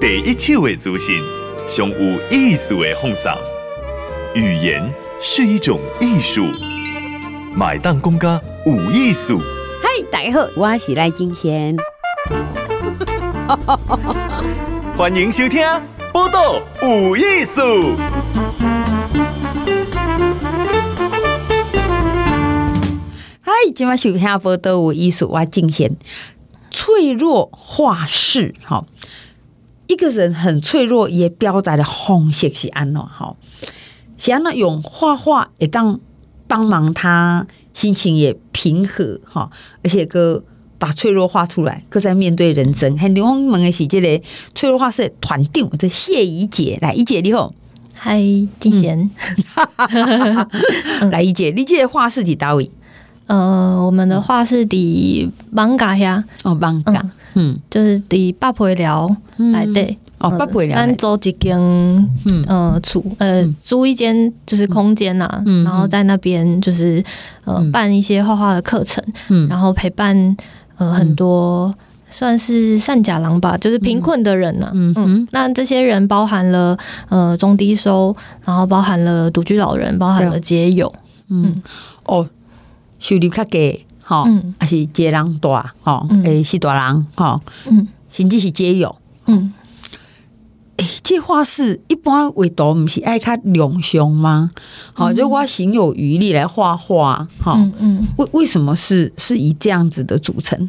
第一手的资讯，上有意思的放送。语言是一种艺术，买单公家有艺术。嗨，大家好，我是赖金贤。欢迎收听《报道有艺术》。嗨，今晚收听《报道有艺术》，我金贤。脆弱画室，好，一个人很脆弱，也表达的方式是？安怎吼，是安怎用画画也当帮忙他心情也平和哈，而且个把脆弱画出来，搁在面对人生。很多我们的是这个脆弱画室团长的谢怡姐，来怡姐你好，嗨金贤，来怡姐，你这个画室在哪里？呃，我们的画是底艋舺呀，哦，艋舺，嗯，就是底八陪寮来对，哦，八陪寮，咱租一间，嗯，呃，厝，呃，租一间就是空间呐，然后在那边就是呃办一些画画的课程，嗯，然后陪伴呃很多算是善假郎吧，就是贫困的人呐，嗯。嗯，那这些人包含了呃中低收，然后包含了独居老人，包含了街友，嗯，哦。收入较低，吼，还是接人大，吼，诶，是大人，吼，嗯，甚至是街友，嗯，诶，这画是一般画图不是爱较两相吗？好，就我行有余力来画画，哈，嗯，为为什么是是以这样子的组成？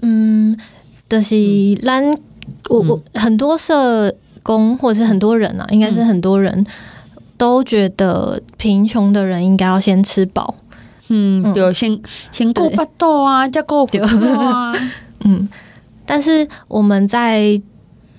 嗯，就是咱我我很多社工或者是很多人啊，应该是很多人都觉得贫穷的人应该要先吃饱。嗯，对，先先顾巴肚啊，再顾骨头啊。嗯，但是我们在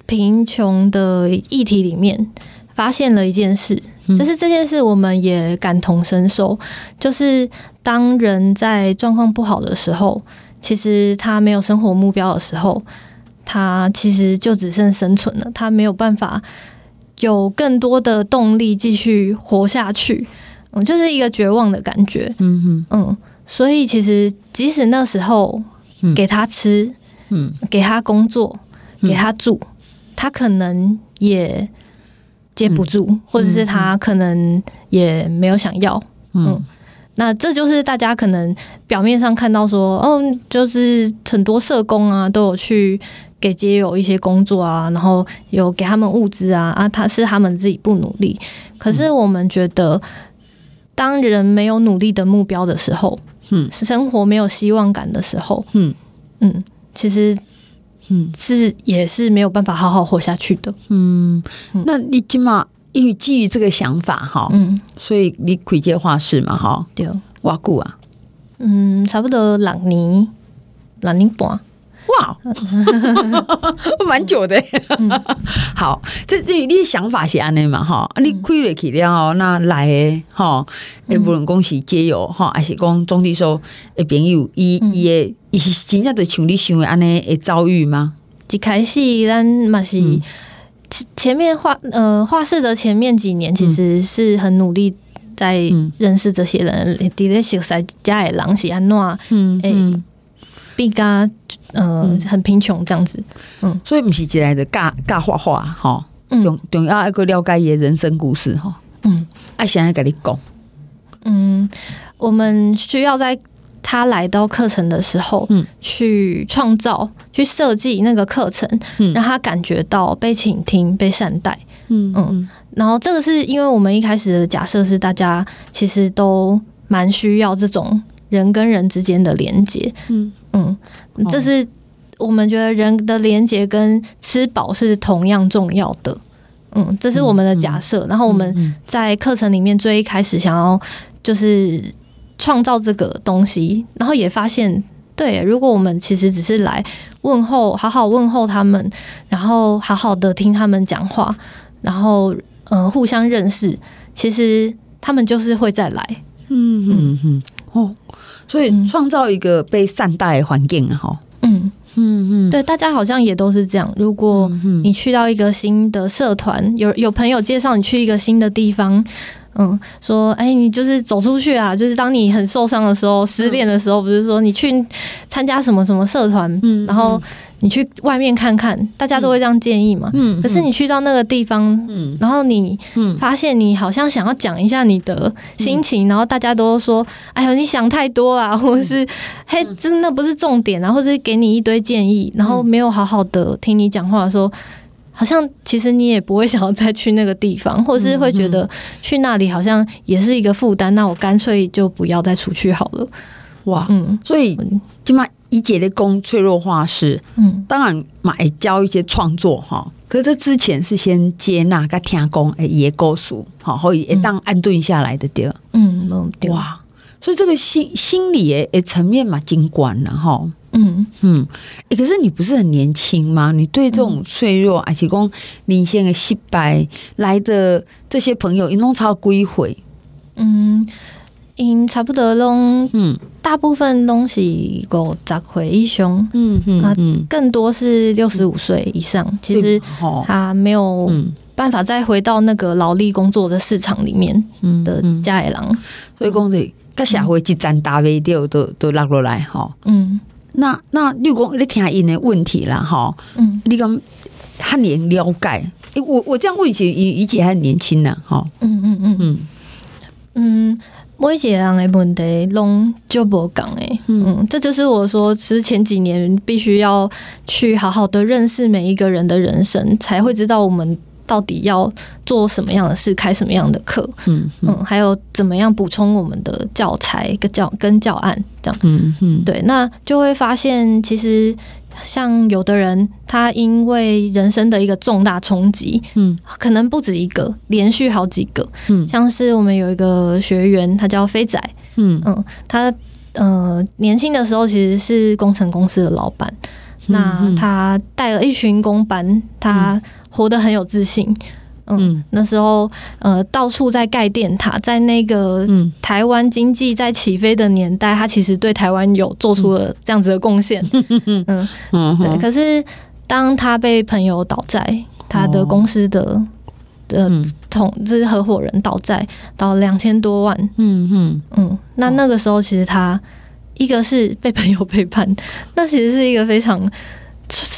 贫穷的议题里面发现了一件事，嗯、就是这件事我们也感同身受。就是当人在状况不好的时候，其实他没有生活目标的时候，他其实就只剩生存了，他没有办法有更多的动力继续活下去。嗯，就是一个绝望的感觉。嗯哼，嗯，所以其实即使那时候给他吃，嗯，给他工作，给他住，他可能也接不住，嗯、或者是他可能也没有想要。嗯，嗯，那这就是大家可能表面上看到说，哦，就是很多社工啊都有去给街友一些工作啊，然后有给他们物资啊，啊，他是他们自己不努力。可是我们觉得。当人没有努力的目标的时候，嗯，生活没有希望感的时候，嗯。嗯，其实，嗯，是也是没有办法好好活下去的，嗯。那你起码因为基于这个想法哈，嗯，所以你开这画室嘛，哈，对，偌久啊，嗯，差不多六年，六年半。哇，蛮久的。好，这这你的想法是安尼嘛？哈，你开了去了，那来的哈，也不能讲是街友哈，还是讲总体说诶朋友，伊伊诶，伊是真正的像你想的安尼的遭遇吗？一开始咱嘛是前面画呃画室的前面几年，其实是很努力在认识这些人，伫咧熟悉家的人是安怎，嗯诶。比较呃很贫穷这样子，嗯，所以不是进来的尬尬画画哈，重重要一个了解伊的人生故事哈，嗯，爱想要跟你讲，嗯，我们需要在他来到课程的时候，嗯，去创造、去设计那个课程，嗯，让他感觉到被倾听、被善待，嗯。嗯，然后这个是因为我们一开始的假设是大家其实都蛮需要这种人跟人之间的连接，嗯。嗯，这是我们觉得人的连接跟吃饱是同样重要的。嗯，这是我们的假设。然后我们在课程里面最一开始想要就是创造这个东西，然后也发现，对，如果我们其实只是来问候，好好问候他们，然后好好的听他们讲话，然后嗯，互相认识，其实他们就是会再来。嗯嗯嗯，哦。所以创造一个被善待的环境哈，嗯。嗯嗯，对，大家好像也都是这样。如果你去到一个新的社团，有有朋友介绍你去一个新的地方，嗯，说，哎，你就是走出去啊，就是当你很受伤的时候、失恋的时候，不是说你去参加什么什么社团，嗯，然后你去外面看看，大家都会这样建议嘛，嗯，可是你去到那个地方，嗯，然后你发现你好像想要讲一下你的心情，然后大家都说，哎呦，你想太多啦，或者是，嘿，真的不是重点啊，或者是给你一堆建议，然后没有好好的听你讲话的时候。好像其实你也不会想要再去那个地方，或者是会觉得去那里好像也是一个负担，那我干脆就不要再出去好了。哇，嗯，所以今嘛怡姐的工脆弱化是，嗯，当然嘛也教一些创作哈，可是这之前是先接纳跟听讲诶，也告诉好，后也当安顿下来的对，嗯，对，哇，所以这个心心理诶诶层面嘛，尽管了哈。嗯。嗯，可是你不是很年轻吗？你对这种脆弱，而且讲领先的失败来的这些朋友，一弄超归回，嗯，因差不多拢，嗯，大部分东西五十岁以上，嗯嗯啊，更多是六十五岁以上，嗯、其实他没有办法再回到那个劳力工作的市场里面的家里人，所以讲的，个社会一站大尾掉都都落落来哈，嗯。那那你讲你听因的问题啦，哈，嗯，你讲他连了解，诶，我我这样问起，怡怡姐还很年轻呢，哈，嗯嗯嗯。嗯。嗯，每一个人的问题拢就无共诶，嗯，这就是我说，其实前几年必须要去好好的认识每一个人的人生，才会知道我们。到底要做什么样的事，开什么样的课，嗯嗯，还有怎么样补充我们的教材跟教跟教案这样，嗯嗯，对，那就会发现，其实像有的人，他因为人生的一个重大冲击，嗯，可能不止一个，连续好几个，嗯，像是我们有一个学员，他叫飞仔，嗯。嗯，他呃年轻的时候其实是工程公司的老板。那他带了一群工班，他活得很有自信。嗯，嗯那时候呃，到处在盖电塔，在那个台湾经济在起飞的年代，他其实对台湾有做出了这样子的贡献。嗯嗯，对。可是当他被朋友倒债，他的公司的的同就是合伙人倒债，倒两千多万。嗯嗯嗯，那那个时候其实他。一个是被朋友背叛，那其实是一个非常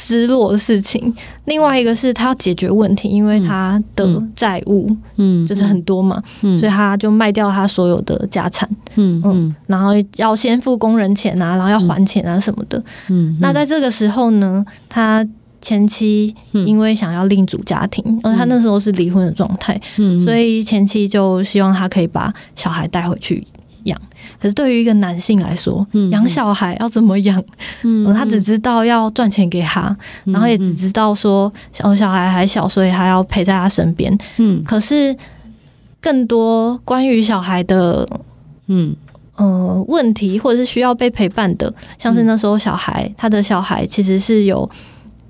失落的事情。另外一个是他要解决问题，因为他的债务，嗯，就是很多嘛，嗯，所以他就卖掉他所有的家产，嗯嗯，然后要先付工人钱啊，然后要还钱啊什么的，嗯。那在这个时候呢，他前妻因为想要另组家庭，而他那时候是离婚的状态，嗯，所以前妻就希望他可以把小孩带回去。养，可是对于一个男性来说，养、嗯、小孩要怎么养？嗯，他只知道要赚钱给他，嗯、然后也只知道说小小孩还小，所以还要陪在他身边。嗯，可是更多关于小孩的，嗯。呃问题，或者是需要被陪伴的，像是那时候小孩，嗯、他的小孩其实是有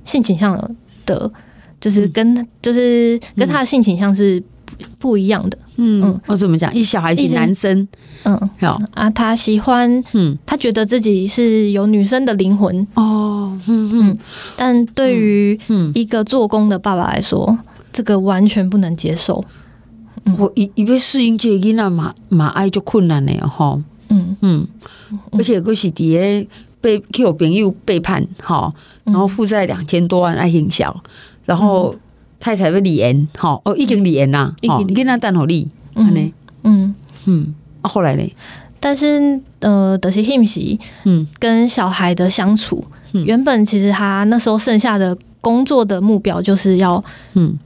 性倾向的，就是跟、嗯、就是跟他的性倾向是。不一样的，嗯，我怎么讲？一小孩是男生，嗯，好。啊，他喜欢，嗯，他觉得自己是有女生的灵魂，哦，嗯嗯，但对于一个做工的爸爸来说，这个完全不能接受。我一一边适应这个那嘛嘛爱就困难了哈，嗯。嗯，而且佫是底下被有朋友背叛，哈，然后负债两千多万爱心小，然后。太太要离婚，好哦，已经离婚啦，好，跟他谈好离，嗯嗯。嗯，啊，后来呢？但是呃，德西 him 西，嗯，跟小孩的相处，原本其实他那时候剩下的工作的目标就是要，嗯，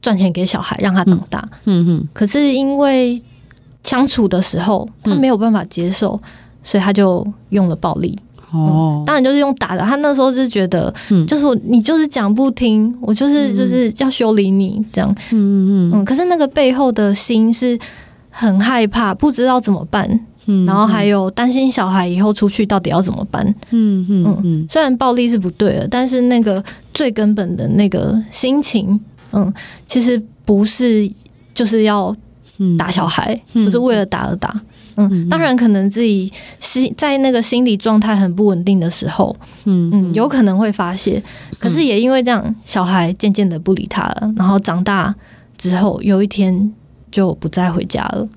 赚钱给小孩，让他长大，嗯哼。可是因为相处的时候，他没有办法接受，所以他就用了暴力。哦、嗯，当然就是用打的。他那时候是觉得，嗯，就是我你就是讲不听，我就是就是要修理你这样。嗯嗯嗯。可是那个背后的心是很害怕，不知道怎么办。嗯，然后还有担心小孩以后出去到底要怎么办。嗯嗯嗯。虽然暴力是不对的，但是那个最根本的那个心情，嗯，其实不是就是要打小孩，不是为了打而打。嗯，当然可能自己心在那个心理状态很不稳定的时候，嗯嗯，有可能会发泄。可是也因为这样，小孩渐渐的不理他了。然后长大之后，有一天就不再回家了。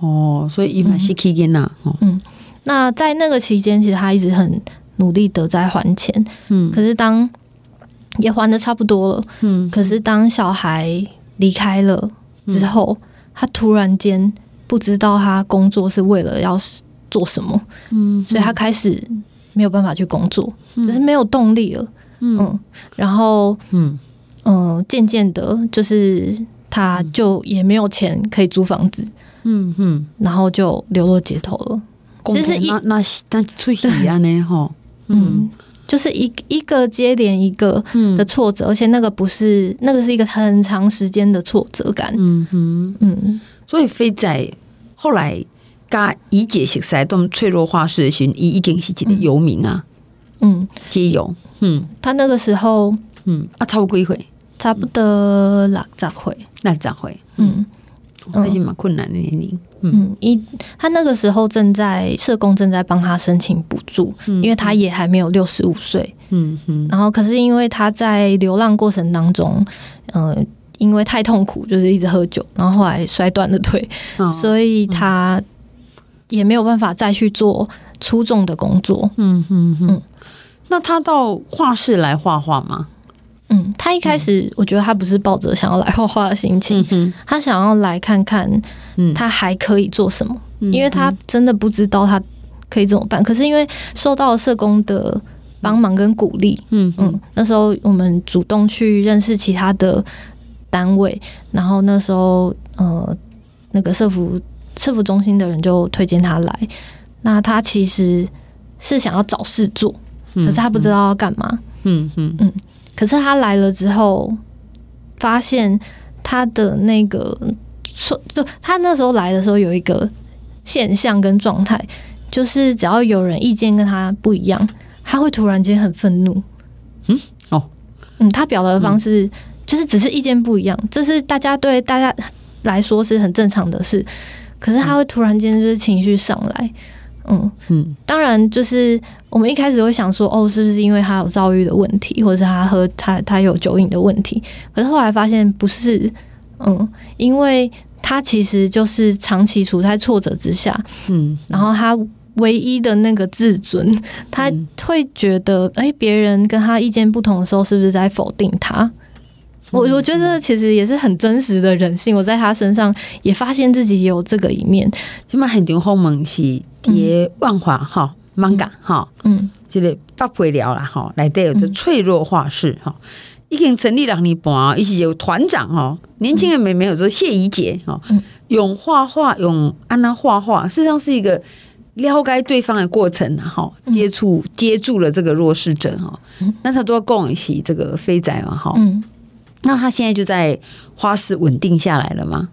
哦，所以伊嘛是去囡呐。嗯，那在那个期间，其实他一直很努力的在还钱。嗯，可是当也还的差不多了。嗯，可是当小孩离开了之后，嗯、他突然间不知道他工作是为了要做什么。嗯，所以他开始没有办法去工作，嗯、就是没有动力了。嗯，嗯然后嗯嗯，渐渐的，就是他就也没有钱可以租房子。嗯嗯，然后就流落街头了。其实一那那出息啊呢哈，嗯，就是一一个接连一个的挫折，而且那个不是那个是一个很长时间的挫折感。嗯哼嗯，所以飞仔后来加怡姐熟悉这么脆弱画室的时候，伊已经是一个游民啊。嗯，街游。嗯，他那个时候，嗯啊，差不多几岁？差不多六十岁，六十岁。嗯。还是蛮困难的年龄，嗯，一他那个时候正在社工正在帮他申请补助，因为他也还没有六十五岁，嗯嗯，然后可是因为他在流浪过程当中，嗯、呃，因为太痛苦，就是一直喝酒，然后后来摔断了腿，哦、所以他也没有办法再去做出众的工作，嗯嗯嗯，那他到画室来画画吗？嗯，他一开始我觉得他不是抱着想要来画画的心情，嗯、他想要来看看，他还可以做什么，嗯、因为他真的不知道他可以怎么办。可是因为受到了社工的帮忙跟鼓励，嗯。嗯，那时候我们主动去认识其他的单位，然后那时候呃，那个社服社服中心的人就推荐他来。那他其实是想要找事做，可是他不知道要干嘛，嗯嗯嗯。可是他来了之后，发现他的那个就他那时候来的时候有一个现象跟状态，就是只要有人意见跟他不一样，他会突然间很愤怒。嗯，哦，嗯，他表达的方式就是只是意见不一样，这是大家对大家来说是很正常的事，可是他会突然间就是情绪上来。嗯嗯，当然就是我们一开始会想说，哦，是不是因为他有遭遇的问题，或者是他喝他他有酒瘾的问题？可是后来发现不是，嗯，因为他其实就是长期处在挫折之下，嗯，然后他唯一的那个自尊，他会觉得，哎，别人跟他意见不同的时候，是不是在否定他？我我觉得其实也是很真实的人性，我在他身上也发现自己有这个一面。起码很多后门是叠万华哈，manga 哈，嗯，这个八倍了啦哈，来带有的脆弱画室哈，已经成立两年半，一起有团长哈，年轻的妹妹有说谢怡姐哈，用画画用安娜画画，实际上是一个了解对方的过程哈，接触接住了这个弱势者哈，那他都要共一起这个飞仔嘛哈。那他现在就在花式稳定下来了吗？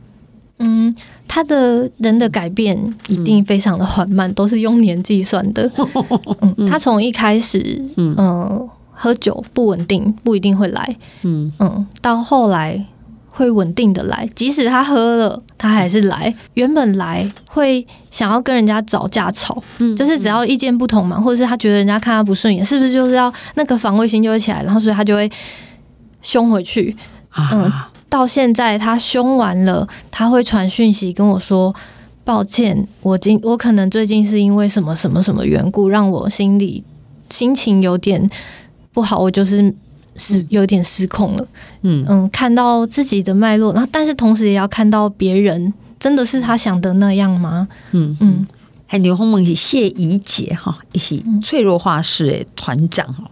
嗯，他的人的改变一定非常的缓慢，嗯、都是用年计算的。嗯，他从一开始，嗯、呃，喝酒不稳定，不一定会来。嗯嗯，到后来会稳定的来，即使他喝了，他还是来。原本来会想要跟人家找架吵，嗯，就是只要意见不同嘛，或者是他觉得人家看他不顺眼，是不是就是要那个防卫心就会起来，然后所以他就会。凶回去，嗯，到现在他凶完了，他会传讯息跟我说：“抱歉，我今我可能最近是因为什么什么什么缘故，让我心里心情有点不好，我就是失有点失控了。”嗯。嗯，看到自己的脉络，然后但是同时也要看到别人真的是他想的那样吗？嗯嗯。嗯。还有后面是谢怡姐哈，一起脆弱化室诶团长哈，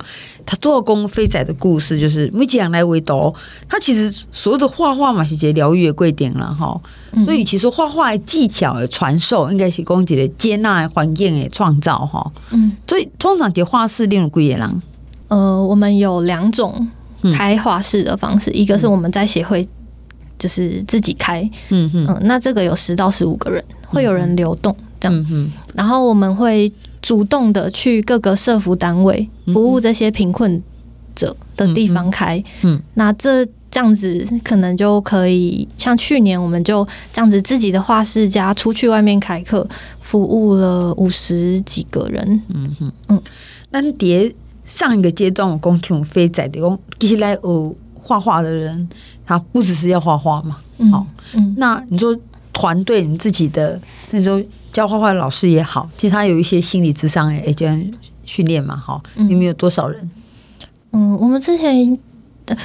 他做工飞仔的故事就是每几样来围读，他其实所有的画画嘛是些疗愈的贵点了哈，所以其实画画的技巧的传授应该是讲一个接纳环境的创造哈，嗯，所以通常这画室另有贵的人，呃，我们有两种开画室的方式，一个是我们在协会就是自己开，嗯嗯，那这个有十到十五个人，会有人流动。这样，嗯、哼然后我们会主动的去各个社服单位服务这些贫困者的地方开，嗯，嗯，那这这样子可能就可以，像去年我们就这样子自己的画室家出去外面开课，服务了五十几个人，嗯哼，嗯，那叠上一个阶段我讲像飞仔的讲，其实来呃画画的人，他不只是要画画嘛，好，嗯，那你说团队，你自己的那时候教画画的老师也好，其实他有一些心理智商诶，这样训练嘛，哈，你们有多少人？嗯，我们之前。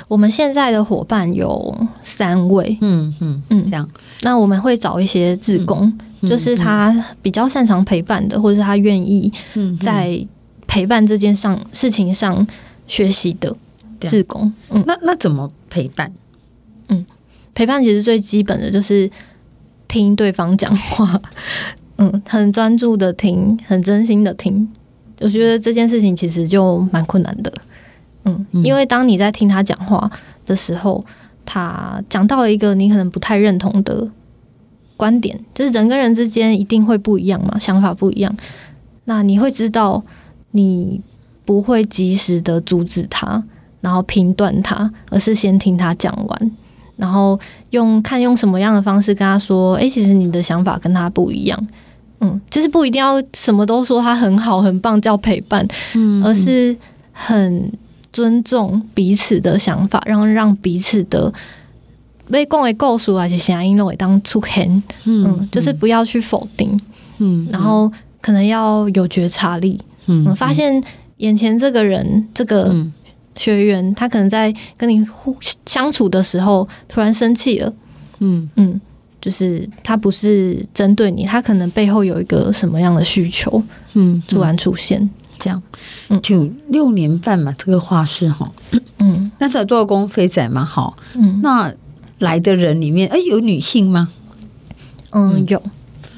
我们现在的伙伴有三位，嗯嗯嗯，这样。那我们会找一些志工，嗯、就是他比较擅长陪伴的，或者是他愿意在陪伴这件上事情上学习的志工。嗯，那那怎么陪伴？嗯，陪伴其实最基本的就是听对方讲话，嗯，很专注的听，很真心的听。我觉得这件事情其实就蛮困难的。嗯，因为当你在听他讲话的时候，他讲到了一个你可能不太认同的观点，就是人跟人之间一定会不一样嘛，想法不一样。那你会知道，你不会及时的阻止他，然后评断他，而是先听他讲完，然后用看用什么样的方式跟他说，诶，其实你的想法跟他不一样。嗯，就是不一定要什么都说他很好很棒叫陪伴，嗯，而是很。尊重彼此的想法，然后让彼此的被共为构述还是声音为当出现，嗯，就是不要去否定，嗯，然后可能要有觉察力，嗯，发现眼前这个人这个学员，他可能在跟你互相处的时候突然生气了，嗯。嗯，就是他不是针对你，他可能背后有一个什么样的需求，嗯，突然出现。这样，嗯。就六年半嘛，这个画室哈，嗯，那在做工飞仔嘛，好，嗯，那来的人里面，哎，有女性吗？嗯，有，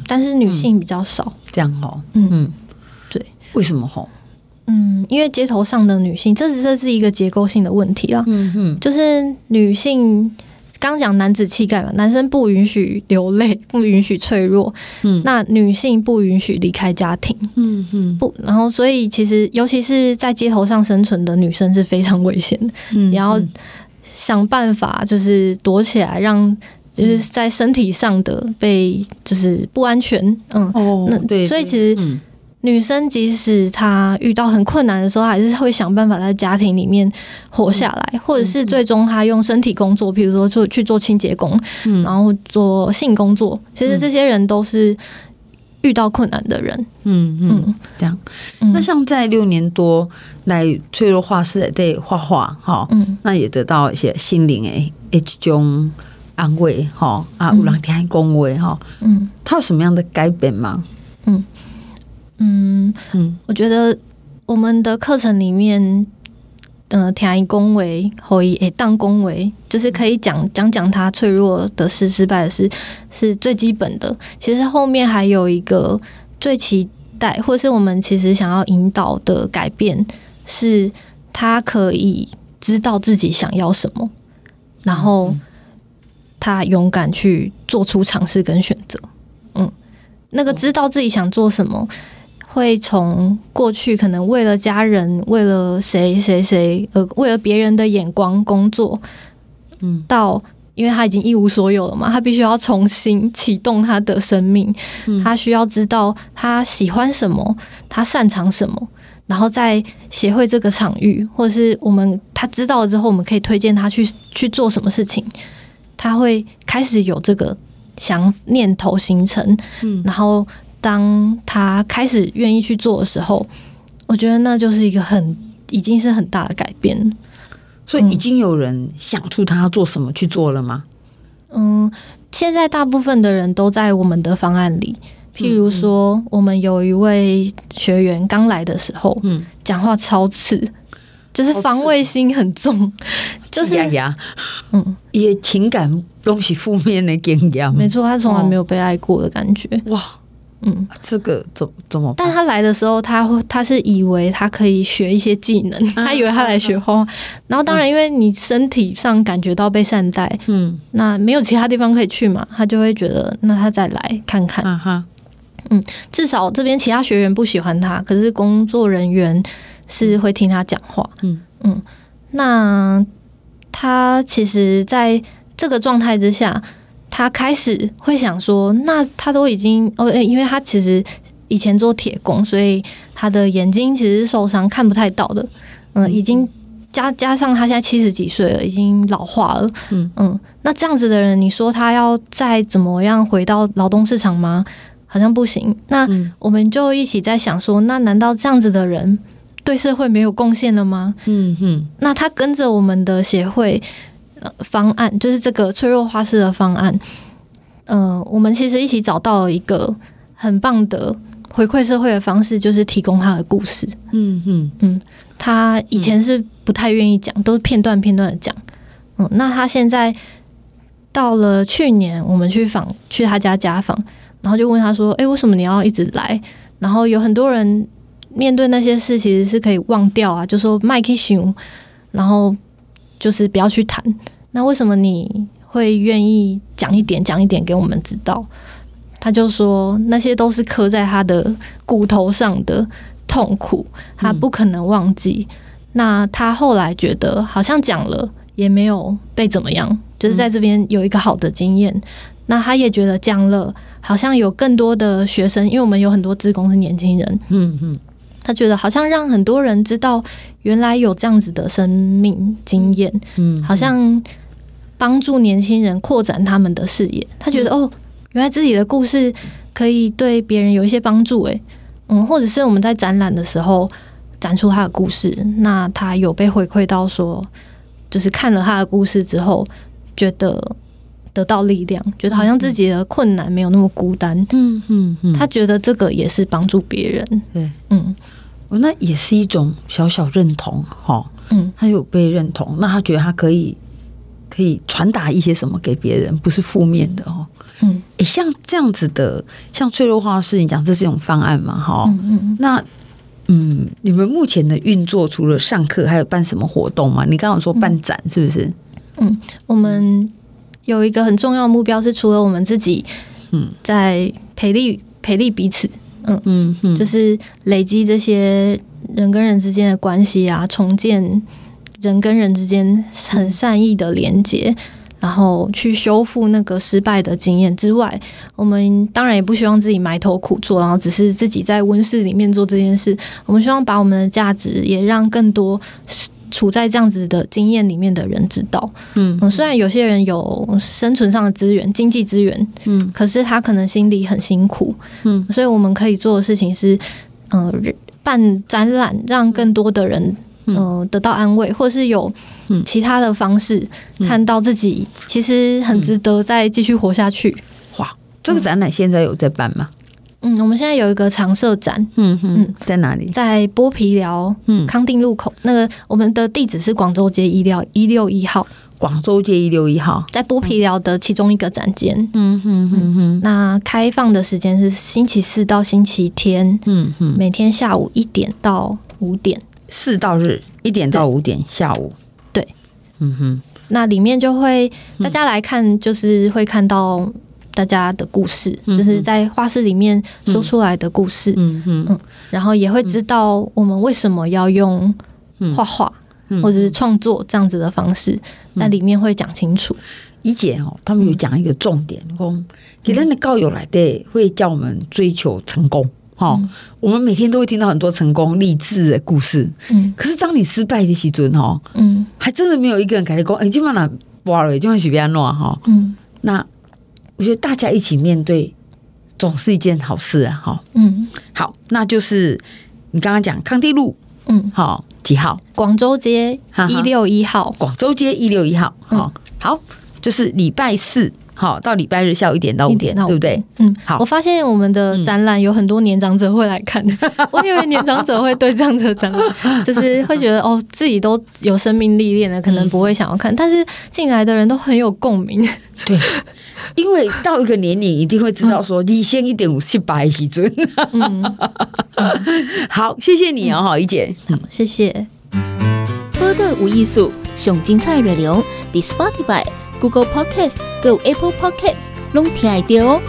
但是女性比较少，这样哦，嗯，对，为什么哈？嗯，因为街头上的女性，这是这是一个结构性的问题啊，嗯哼，就是女性。刚讲男子气概嘛，男生不允许流泪，不允许脆弱。嗯，那女性不允许离开家庭。嗯哼，不，然后所以其实，尤其是在街头上生存的女生是非常危险的。嗯，你要想办法，就是躲起来，让就是在身体上的被就是不安全。嗯，哦，那对，所以其实。嗯女生即使她遇到很困难的时候，还是会想办法在家庭里面活下来，嗯、或者是最终她用身体工作，譬如说做去做清洁工，嗯、然后做性工作。其实这些人都是遇到困难的人。嗯嗯，这样。那像在六年多来脆弱画室在画画哈，嗯，那也得到一些心灵诶一种安慰哈啊，有人听恭维哈，嗯，他有什么样的改变吗？嗯。嗯嗯，我觉得我们的课程里面，呃，填一恭维，可以诶当恭维，就是可以讲讲讲他脆弱的事、失败的事，是最基本的。其实后面还有一个最期待，或是我们其实想要引导的改变，是他可以知道自己想要什么，然后他勇敢去做出尝试跟选择。嗯，那个知道自己想做什么。会从过去可能为了家人、为了谁谁谁，呃，为了别人的眼光工作，嗯，到因为他已经一无所有了嘛，他必须要重新启动他的生命，他需要知道他喜欢什么，他擅长什么，然后在协会这个场域，或者是我们他知道了之后，我们可以推荐他去去做什么事情，他会开始有这个想念头形成，嗯，然后。当他开始愿意去做的时候，我觉得那就是一个很已经是很大的改变。所以已经有人想出他要做什么去做了吗？嗯，现在大部分的人都在我们的方案里。譬如说，我们有一位学员刚来的时候，嗯，讲话超刺，就是防卫心很重，就是嗯，也情感东西负面的经验。没错，他从来没有被爱过的感觉。哇。嗯，这个怎怎么？但他来的时候，他会他是以为他可以学一些技能，啊、他以为他来学画画。然后当然，因为你身体上感觉到被善待，嗯，那没有其他地方可以去嘛，他就会觉得那他再来看看。啊、哈嗯，至少这边其他学员不喜欢他，可是工作人员是会听他讲话。嗯嗯，那他其实在这个状态之下。他开始会想说，那他都已经哦，因为他其实以前做铁工，所以他的眼睛其实是受伤，看不太到的。嗯，已经加加上他现在七十几岁了，已经老化了。嗯嗯，那这样子的人，你说他要再怎么样回到劳动市场吗？好像不行。那我们就一起在想说，那难道这样子的人对社会没有贡献了吗？嗯哼，那他跟着我们的协会呃方案，就是这个脆弱花式的方案，嗯、呃，我们其实一起找到了一个很棒的回馈社会的方式，就是提供他的故事。嗯嗯，嗯，他以前是不太愿意讲，都是片段片段的讲。嗯，那他现在到了去年，我们去访去他家家访。然后就问他说：“哎，为什么你要一直来？”然后有很多人面对那些事，其实是可以忘掉啊，就说麦克熊，然后就是不要去谈。那为什么你会愿意讲一点，讲一点给我们知道？他就说那些都是刻在他的骨头上的痛苦，他不可能忘记。嗯、那他后来觉得好像讲了也没有被怎么样，就是在这边有一个好的经验。那他也觉得讲了，好像有更多的学生，因为我们有很多职工是年轻人，嗯嗯，他觉得好像让很多人知道原来有这样子的生命经验，嗯，好像帮助年轻人扩展他们的视野。他觉得哦，原来自己的故事可以对别人有一些帮助，诶，嗯，或者是我们在展览的时候展出他的故事，那他有被回馈到说，就是看了他的故事之后觉得。得到力量，觉得好像自己的困难没有那么孤单。嗯嗯嗯，他觉得这个也是帮助别人。对，嗯，哦，那也是一种小小认同哈。嗯，他有被认同，那他觉得他可以可以传达一些什么给别人，不是负面的哦。嗯，诶，像这样子的，像脆弱画室，你讲这是一种方案嘛？哈，嗯嗯，那嗯，你们目前的运作除了上课，还有办什么活动吗？你刚刚说办展是不是？嗯，我们。有一个很重要的目标是，除了我们自己，嗯，在培力培力彼此，嗯嗯嗯，就是累积这些人跟人之间的关系啊，重建人跟人之间很善意的连接，然后去修复那个失败的经验之外，我们当然也不希望自己埋头苦做，然后只是自己在温室里面做这件事。我们希望把我们的价值也让更多。处在这样子的经验里面的人知道，嗯，嗯，虽然有些人有生存上的资源、经济资源，嗯，可是他可能心里很辛苦，嗯，所以我们可以做的事情是，嗯、呃，办展览，让更多的人，嗯、呃，得到安慰，或是有其他的方式看到自己其实很值得再继续活下去。哇，这个展览现在有在办吗？嗯，我们现在有一个常设展，嗯嗯，在哪里？在剥皮寮，嗯，康定路口。那个我们的地址是广州街一六一六一号，广州街一六一号，在剥皮寮的其中一个展间。嗯哼哼哼。那开放的时间是星期四到星期天，嗯哼，每天下午一点到五点，四到日一点到五点下午。对，嗯哼。那里面就会大家来看，就是会看到。大家的故事，嗯、就是在画室里面说出来的故事，嗯哼嗯，然后也会知道我们为什么要用画画或者是创作这样子的方式，在里面会讲清楚。怡姐哦，他们有讲一个重点，说给他的高友来的会叫我们追求成功，哈、嗯，我们每天都会听到很多成功励志的故事，嗯，可是当你失败的时候，哈，嗯，还真的没有一个人跟你讲，哎，今晚哪哇了，今晚是别安怎哈，嗯，那。我觉得大家一起面对总是一件好事啊！哈，嗯，好，那就是你刚刚讲康定路，嗯，好，几号？广州街一六一号，广州街一六一号，好，好，就是礼拜四，好，到礼拜日下午一点到五点，对不对？嗯，好。我发现我们的展览有很多年长者会来看，我以为年长者会对这样子的展览，就是会觉得哦，自己都有生命历练了，可能不会想要看，但是进来的人都很有共鸣，对。因为到一个年龄，一定会知道说，你先一点五七八时阵。好，谢谢你哦，好，怡姐，好，谢谢。播客无艺术，上精彩热流，The Spotify、Google Podcast、Go Apple Podcasts，拢听得到哦。